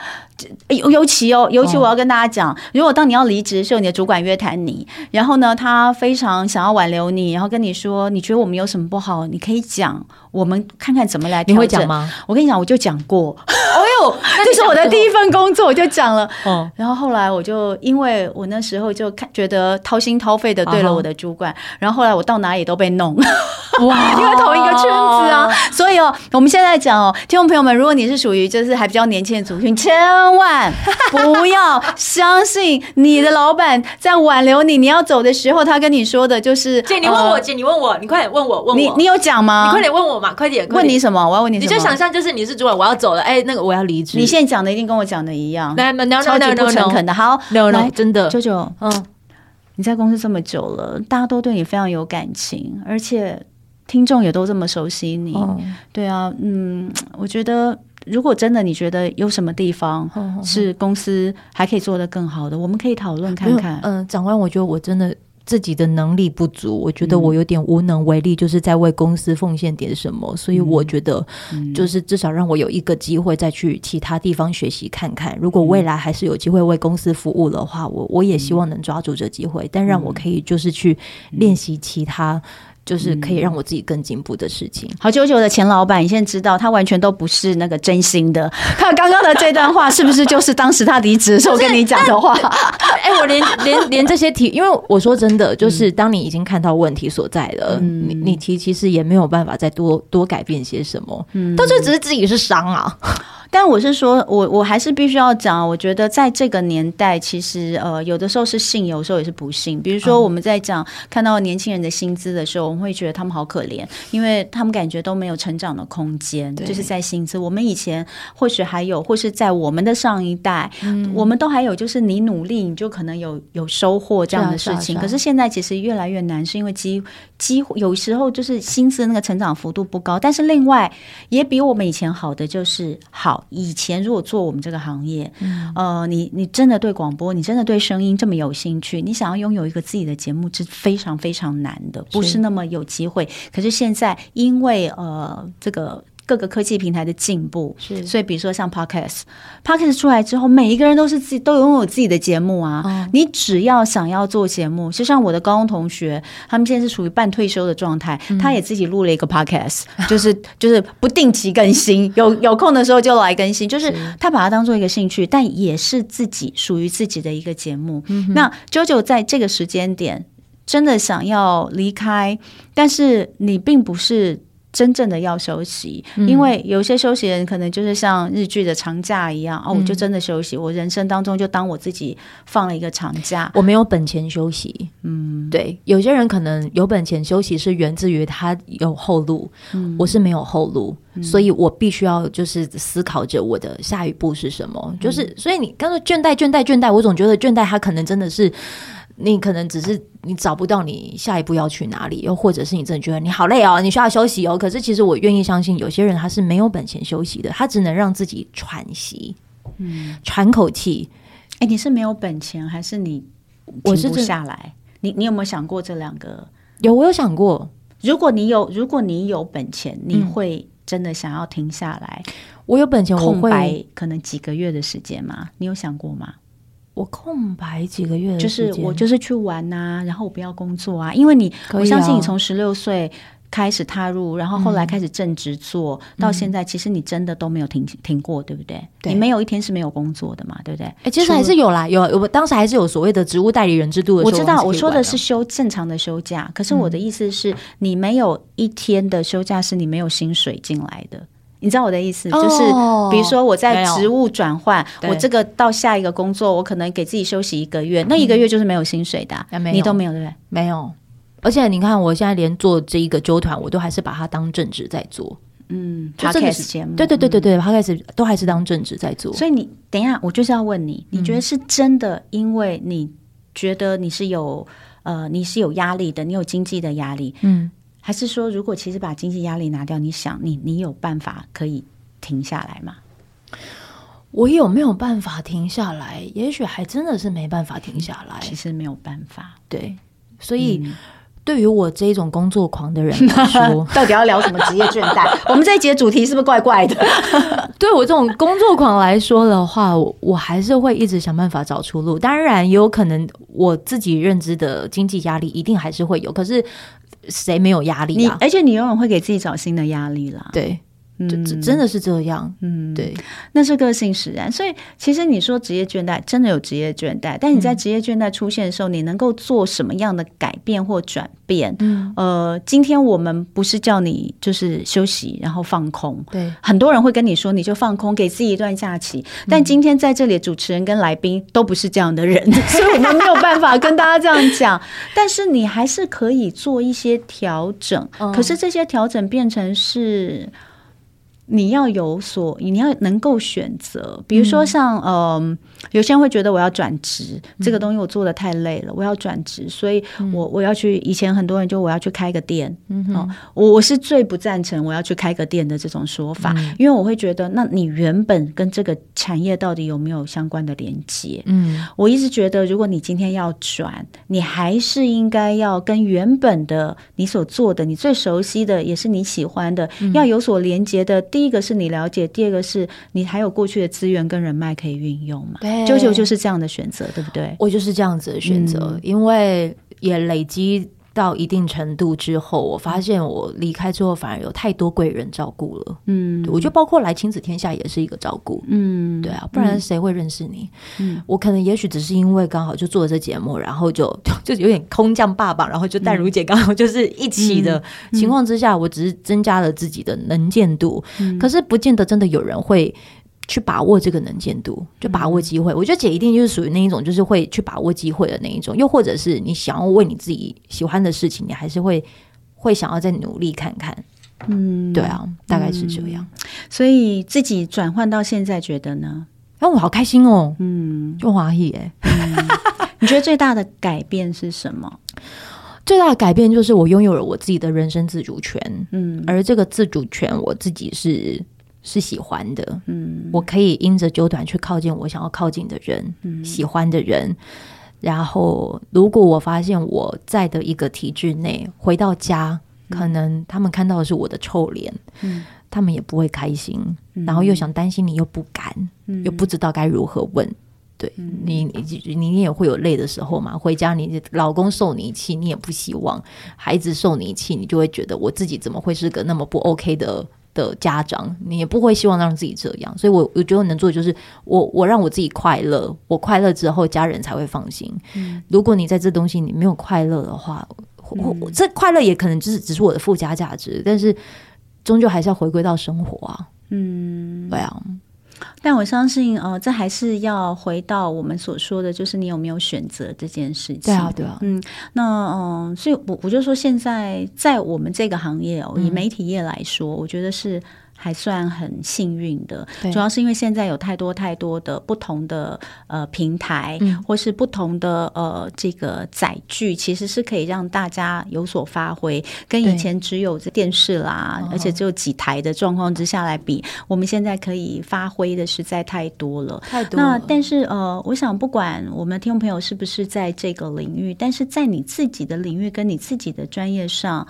尤尤其哦，尤其我要跟大家讲，如果当你要离职的时候，你的主管约谈你，然后呢，他非常想要挽留你，然后跟你说，你觉得我们有什么不好，你可以讲，我们看看怎么来调整。你会讲吗？我跟你讲，我就讲过。(laughs) 哦呦，这 (laughs) 是我的第一份工作，我就讲了。哦，然后后来我就因为。我那时候就看觉得掏心掏肺的对了我的主管，uh huh. 然后后来我到哪里都被弄，(laughs) 哇，因为同一个圈子啊，所以哦，我们现在讲哦，听众朋友们，如果你是属于就是还比较年轻的族群，千万 (laughs) 不要相信你的老板在挽留你，你要走的时候，他跟你说的就是姐，你问我，姐，你问我，你快点问我，问我，你你有讲吗？你快点问我嘛，快点，问你什么？我要问你什么，你就想象就是你是主管，我要走了，哎，那个我要离职，你现在讲的一定跟我讲的一样，来，超级不诚恳的，好，no no，真的。舅舅，嗯，你在公司这么久了，大家都对你非常有感情，而且听众也都这么熟悉你，哦、对啊，嗯，我觉得如果真的你觉得有什么地方是公司还可以做得更好的，我们可以讨论看看。嗯，长官，我觉得我真的。自己的能力不足，我觉得我有点无能为力，就是在为公司奉献点什么，所以我觉得，就是至少让我有一个机会再去其他地方学习看看。如果未来还是有机会为公司服务的话，我我也希望能抓住这机会，但让我可以就是去练习其他。就是可以让我自己更进步的事情。好，九九的前老板，你现在知道他完全都不是那个真心的。他刚刚的这段话是不是就是当时他离职的时候跟你讲的话？哎，我连连连这些题，因为我说真的，就是当你已经看到问题所在了，嗯、你你提其实也没有办法再多多改变些什么。嗯，到最后只是自己是伤啊。但我是说，我我还是必须要讲，我觉得在这个年代，其实呃，有的时候是幸，有时候也是不幸。比如说，我们在讲、嗯、看到年轻人的薪资的时候，我们会觉得他们好可怜，因为他们感觉都没有成长的空间，就是在薪资。我们以前或许还有，或是在我们的上一代，嗯、我们都还有，就是你努力，你就可能有有收获这样的事情。可是现在其实越来越难，是因为几几乎有时候就是薪资那个成长幅度不高，但是另外也比我们以前好的就是好。以前如果做我们这个行业，嗯、呃，你你真的对广播，你真的对声音这么有兴趣，你想要拥有一个自己的节目是非常非常难的，不是那么有机会。可是现在因为呃这个。各个科技平台的进步，是所以比如说像 Podcast，Podcast 出来之后，每一个人都是自己都拥有自己的节目啊。哦、你只要想要做节目，就像我的高中同学，他们现在是处于半退休的状态，嗯、他也自己录了一个 Podcast，(laughs) 就是就是不定期更新，有有空的时候就来更新，就是他把它当做一个兴趣，但也是自己属于自己的一个节目。嗯、那 JoJo 在这个时间点真的想要离开，但是你并不是。真正的要休息，因为有些休息人可能就是像日剧的长假一样，嗯、哦，我就真的休息。我人生当中就当我自己放了一个长假，我没有本钱休息。嗯，对，有些人可能有本钱休息是源自于他有后路，嗯、我是没有后路，嗯、所以我必须要就是思考着我的下一步是什么。嗯、就是所以你刚才倦怠、倦怠、倦怠，我总觉得倦怠他可能真的是。你可能只是你找不到你下一步要去哪里，又或者是你真的觉得你好累哦，你需要休息哦。可是其实我愿意相信，有些人他是没有本钱休息的，他只能让自己喘息，嗯，喘口气。哎，你是没有本钱，还是你停不下来？你你有没有想过这两个？有，我有想过。如果你有，如果你有本钱，你会真的想要停下来？嗯，我有本钱，我会空白可能几个月的时间吗？你有想过吗？我空白几个月，就是我就是去玩呐、啊，然后我不要工作啊，因为你，我相信你从十六岁开始踏入，然后后来开始正职做、嗯、到现在，其实你真的都没有停停过，对不对？对，你没有一天是没有工作的嘛，对不对？哎，其实还是有啦，有我当时还是有所谓的职务代理人制度的。我知道，我说的是休正常的休假，可是我的意思是你没有一天的休假是你没有薪水进来的。你知道我的意思，就是比如说我在职务转换，我这个到下一个工作，我可能给自己休息一个月，那一个月就是没有薪水的，你都没有对不对？没有，而且你看我现在连做这一个纠团，我都还是把它当正职在做。嗯，Podcast 节目，对对对对对，Podcast 都还是当正职在做。所以你等一下，我就是要问你，你觉得是真的？因为你觉得你是有呃，你是有压力的，你有经济的压力，嗯。还是说，如果其实把经济压力拿掉，你想，你你有办法可以停下来吗？我有没有办法停下来？也许还真的是没办法停下来。其实没有办法，对。所以，嗯、对于我这种工作狂的人来 (laughs) 说，到底要聊什么职业倦怠？(laughs) 我们这一节主题是不是怪怪的？(laughs) 对我这种工作狂来说的话，我我还是会一直想办法找出路。当然，也有可能我自己认知的经济压力一定还是会有，可是。谁没有压力啊？而且你永远会给自己找新的压力啦。对。嗯，真的是这样。嗯，对，那是个性使然。所以，其实你说职业倦怠，真的有职业倦怠。但你在职业倦怠出现的时候，你能够做什么样的改变或转变？嗯，呃，今天我们不是叫你就是休息，然后放空。对，很多人会跟你说，你就放空，给自己一段假期。但今天在这里，主持人跟来宾都不是这样的人，(laughs) 所以我们没有办法跟大家这样讲。(laughs) 但是你还是可以做一些调整。可是这些调整变成是。你要有所，你要能够选择，比如说像嗯、呃，有些人会觉得我要转职，嗯、这个东西我做的太累了，我要转职，所以我我要去。以前很多人就我要去开个店，嗯哦，我、哦、我是最不赞成我要去开个店的这种说法，嗯、因为我会觉得，那你原本跟这个产业到底有没有相关的连接？嗯，我一直觉得，如果你今天要转，你还是应该要跟原本的你所做的，你最熟悉的，也是你喜欢的，嗯、要有所连接的。第一个是你了解，第二个是你还有过去的资源跟人脉可以运用嘛？对，啾啾就是这样的选择，对不对？我就是这样子的选择，嗯、因为也累积。到一定程度之后，我发现我离开之后，反而有太多贵人照顾了。嗯，我觉得包括来亲子天下也是一个照顾。嗯，对啊，不然谁会认识你？嗯，我可能也许只是因为刚好就做了这节目，然后就就有点空降爸爸，然后就淡如姐刚好就是一起的情况之下，我只是增加了自己的能见度。可是不见得真的有人会。去把握这个能见度，就把握机会。嗯、我觉得姐一定就是属于那一种，就是会去把握机会的那一种。又或者是你想要为你自己喜欢的事情，你还是会会想要再努力看看。嗯，对啊，大概是这样。嗯、所以自己转换到现在，觉得呢？哎，我好开心哦。嗯，就华裔哎。你觉得最大的改变是什么？(laughs) 最大的改变就是我拥有了我自己的人生自主权。嗯，而这个自主权，我自己是是喜欢的。嗯，我可以因着九短去靠近我想要靠近的人，嗯，喜欢的人。然后，如果我发现我在的一个体制内，回到家，可能他们看到的是我的臭脸，嗯，他们也不会开心。然后又想担心你，又不敢，又不知道该如何问。对你，你你也会有累的时候嘛？回家，你老公受你气，你也不希望；孩子受你气，你就会觉得我自己怎么会是个那么不 OK 的的家长？你也不会希望让自己这样。所以我，我我觉得能做的就是我我让我自己快乐，我快乐之后，家人才会放心。嗯，如果你在这东西你没有快乐的话，我我这快乐也可能就是只是我的附加价值，但是终究还是要回归到生活啊。嗯，对啊。但我相信，呃，这还是要回到我们所说的，就是你有没有选择这件事情。对啊，对啊，嗯，那嗯、呃，所以我我就说，现在在我们这个行业哦，以媒体业来说，嗯、我觉得是。还算很幸运的，主要是因为现在有太多太多的不同的呃平台，嗯、或是不同的呃这个载具，其实是可以让大家有所发挥。跟以前只有这电视啦，而且只有几台的状况之下来比，我们现在可以发挥的实在太多了。太多了。那但是呃，我想不管我们听众朋友是不是在这个领域，但是在你自己的领域跟你自己的专业上。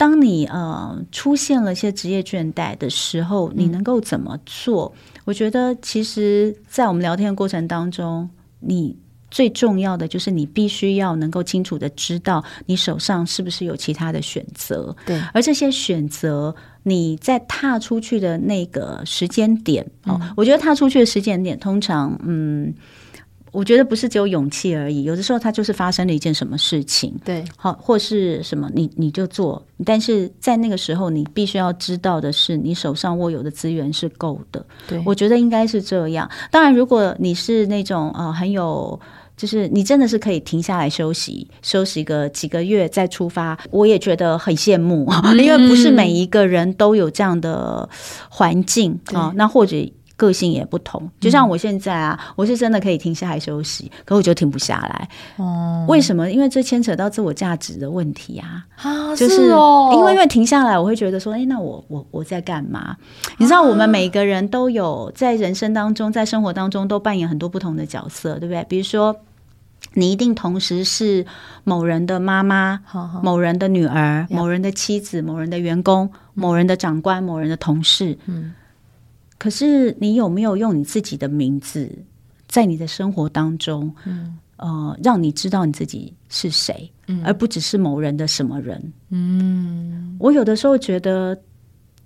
当你呃出现了一些职业倦怠的时候，你能够怎么做？嗯、我觉得，其实，在我们聊天的过程当中，你最重要的就是你必须要能够清楚的知道你手上是不是有其他的选择。对，而这些选择，你在踏出去的那个时间点，嗯、哦，我觉得踏出去的时间点，通常，嗯。我觉得不是只有勇气而已，有的时候它就是发生了一件什么事情，对，好，或是什么，你你就做，但是在那个时候，你必须要知道的是，你手上握有的资源是够的。对，我觉得应该是这样。当然，如果你是那种呃很有，就是你真的是可以停下来休息，休息个几个月再出发，我也觉得很羡慕，嗯、(laughs) 因为不是每一个人都有这样的环境啊。那或者。个性也不同，就像我现在啊，嗯、我是真的可以停下来休息，可我就停不下来。哦、嗯，为什么？因为这牵扯到自我价值的问题啊。啊，就是，是哦，因为因为停下来，我会觉得说，哎，那我我我在干嘛？你知道，我们每个人都有在人生当中，在生活当中都扮演很多不同的角色，对不对？比如说，你一定同时是某人的妈妈、好好某人的女儿、某人的妻子、某人的员工、某人的长官、某人的同事。嗯。可是，你有没有用你自己的名字，在你的生活当中，嗯，呃，让你知道你自己是谁，嗯，而不只是某人的什么人，嗯。我有的时候觉得，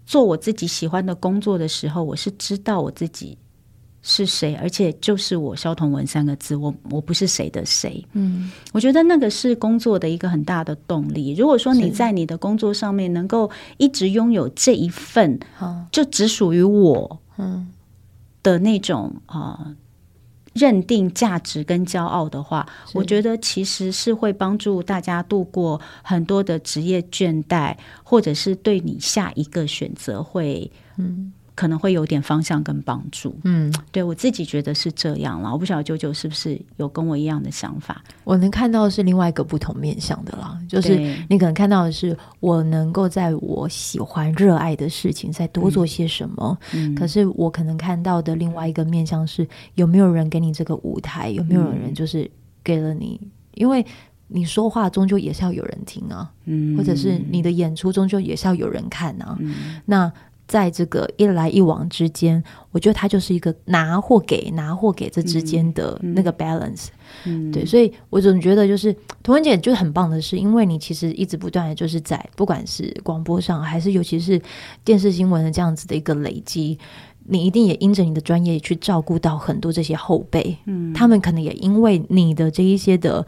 做我自己喜欢的工作的时候，我是知道我自己是谁，而且就是我肖同文三个字，我我不是谁的谁，嗯，我觉得那个是工作的一个很大的动力。如果说你在你的工作上面能够一直拥有这一份，就只属于我，嗯。的那种啊、呃，认定价值跟骄傲的话，我觉得其实是会帮助大家度过很多的职业倦怠，或者是对你下一个选择会嗯。可能会有点方向跟帮助，嗯，对我自己觉得是这样了。我不晓得九九是不是有跟我一样的想法。我能看到的是另外一个不同面向的啦，就是你可能看到的是我能够在我喜欢、热爱的事情再多做些什么。嗯，可是我可能看到的另外一个面向是有没有人给你这个舞台，有没有人就是给了你，嗯，因为你说话终究也是要有人听啊，嗯，或者是你的演出终究也是要有人看啊，嗯，那。在这个一来一往之间，我觉得它就是一个拿或给、拿或给这之间的那个 balance。嗯，对，所以我总觉得就是童文姐就是很棒的是，因为你其实一直不断的就是在不管是广播上，还是尤其是电视新闻的这样子的一个累积，你一定也因着你的专业去照顾到很多这些后辈。嗯，他们可能也因为你的这一些的。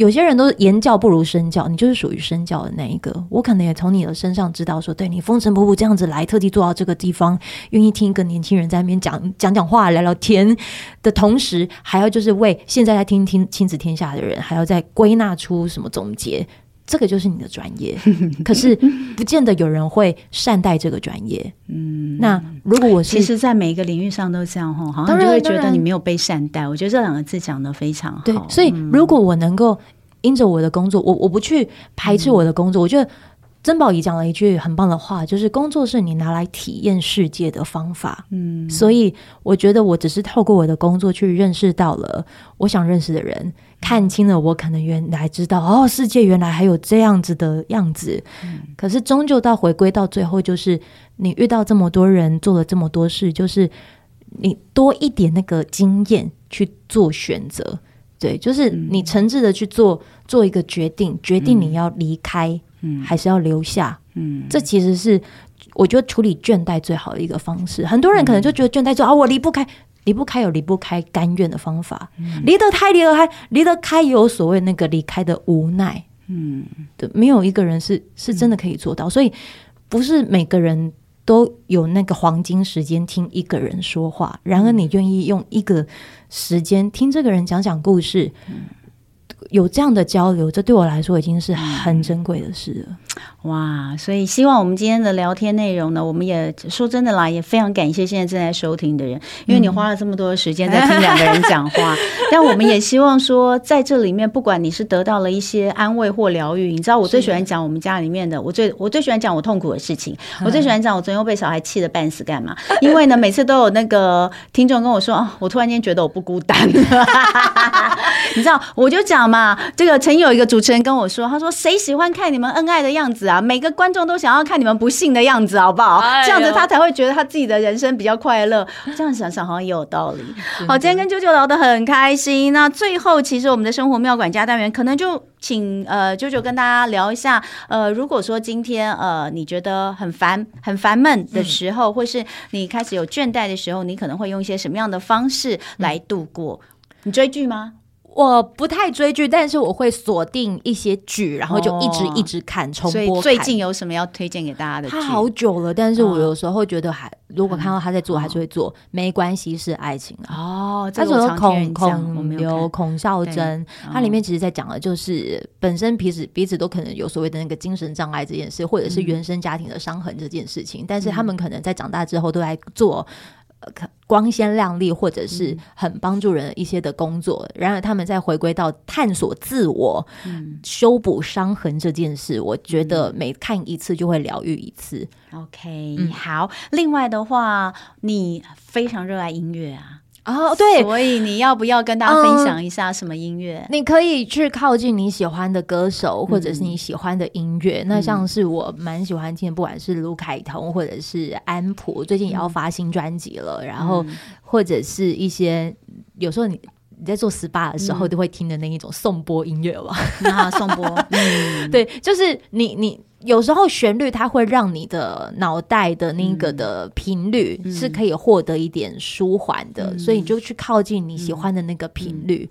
有些人都是言教不如身教，你就是属于身教的那一个。我可能也从你的身上知道说，对你风尘仆仆这样子来，特地坐到这个地方，愿意听一个年轻人在那边讲讲讲话、聊聊天的同时，还要就是为现在在听听亲子天下的人，还要再归纳出什么总结。这个就是你的专业，(laughs) 可是不见得有人会善待这个专业。嗯，那如果我是，其实，在每一个领域上都这样哈，好像就会觉得你没有被善待。我觉得这两个字讲的非常好。对，所以如果我能够因着我的工作，我我不去排斥我的工作，嗯、我觉得。曾宝仪讲了一句很棒的话，就是工作是你拿来体验世界的方法。嗯，所以我觉得我只是透过我的工作去认识到了我想认识的人，看清了我可能原来知道哦，世界原来还有这样子的样子。嗯，可是终究到回归到最后，就是你遇到这么多人，做了这么多事，就是你多一点那个经验去做选择。对，就是你诚挚的去做做一个决定，决定你要离开。嗯，还是要留下。嗯，这其实是我觉得处理倦怠最好的一个方式。很多人可能就觉得倦怠，说啊，我离不开，离不开有离不开甘愿的方法，嗯、离得开，离得开，离得开有所谓那个离开的无奈。嗯，对，没有一个人是是真的可以做到，所以不是每个人都有那个黄金时间听一个人说话。然而，你愿意用一个时间听这个人讲讲故事。嗯有这样的交流，这对我来说已经是很珍贵的事了。哇！所以希望我们今天的聊天内容呢，我们也说真的啦，也非常感谢现在正在收听的人，因为你花了这么多的时间在听两个人讲话。(laughs) 但我们也希望说，在这里面，不管你是得到了一些安慰或疗愈，你知道，我最喜欢讲我们家里面的，我最我最喜欢讲我痛苦的事情，我最喜欢讲我昨天又被小孩气得半死干嘛？因为呢，每次都有那个听众跟我说，哦，我突然间觉得我不孤单。(laughs) (laughs) 你知道，我就讲嘛，这个曾有一个主持人跟我说，他说，谁喜欢看你们恩爱的样子啊？每个观众都想要看你们不幸的样子，好不好？这样子他才会觉得他自己的人生比较快乐。这样想想好像也有道理。好，今天跟啾啾聊得很开心。那最后，其实我们的生活妙管家单元，可能就请呃啾啾跟大家聊一下。呃，如果说今天呃你觉得很烦、很烦闷的时候，或是你开始有倦怠的时候，你可能会用一些什么样的方式来度过？你追剧吗？我不太追剧，但是我会锁定一些剧，然后就一直一直看重播。最近有什么要推荐给大家的剧？他好久了，但是我有时候觉得还，如果看到他在做，还是会做。没关系，是爱情哦。他说孔孔刘孔孝真，他里面其实在讲的就是本身彼此彼此都可能有所谓的那个精神障碍这件事，或者是原生家庭的伤痕这件事情，但是他们可能在长大之后都在做。光鲜亮丽，或者是很帮助人一些的工作，嗯、然而他们再回归到探索自我、嗯、修补伤痕这件事，我觉得每看一次就会疗愈一次。OK，、嗯、好。另外的话，你非常热爱音乐啊。哦，对，所以你要不要跟大家分享一下什么音乐？嗯，你可以去靠近你喜欢的歌手，或者是你喜欢的音乐。嗯，那像是我蛮喜欢听的，不管是卢凯彤或者是安普，最近也要发新专辑了。嗯，然后或者是一些有时候你你在做 SPA 的时候都会听的那一种颂钵音乐吧？(laughs) 啊，颂钵，嗯，(laughs) 对，就是你你。有时候旋律它会让你的脑袋的那个的频率是可以获得一点舒缓的，嗯、所以你就去靠近你喜欢的那个频率，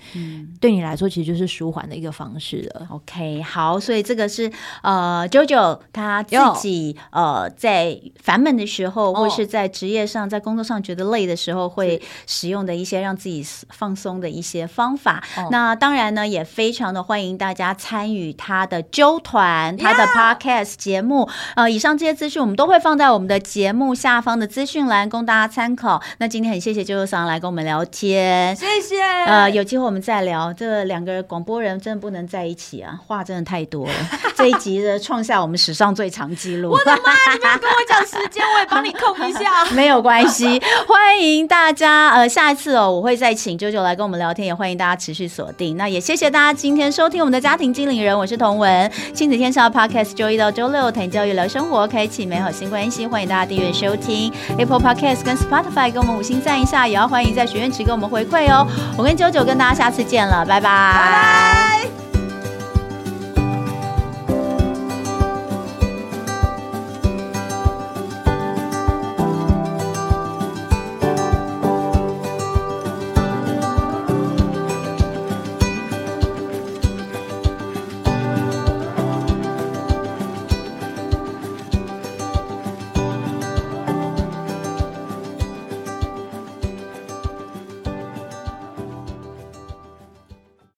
对你来说其实就是舒缓的一个方式了。OK，好，所以这个是呃，JoJo 他自己呃在烦闷的时候，或是在职业上、在工作上觉得累的时候，会使用的一些让自己放松的一些方法。那当然呢，也非常的欢迎大家参与他的啾团，他的 Podcast。节目，呃，以上这些资讯我们都会放在我们的节目下方的资讯栏，供大家参考。那今天很谢谢啾啾桑来跟我们聊天，谢谢。呃，有机会我们再聊。这两个广播人真的不能在一起啊，话真的太多了。(laughs) 这一集的创下我们史上最长纪录。我的妈！你不要跟我讲时间，我也帮你控一下。(laughs) 没有关系，欢迎大家。呃，下一次哦，我会再请啾啾来跟我们聊天，也欢迎大家持续锁定。那也谢谢大家今天收听我们的家庭经理人，我是童文，亲子天下 Podcast 周一到周六谈教育聊生活，开启美好新关系。欢迎大家订阅收听 Apple Podcast 跟 Spotify，给我们五星赞一下，也要欢迎在许愿池给我们回馈哦。我跟九九跟大家下次见了，拜拜。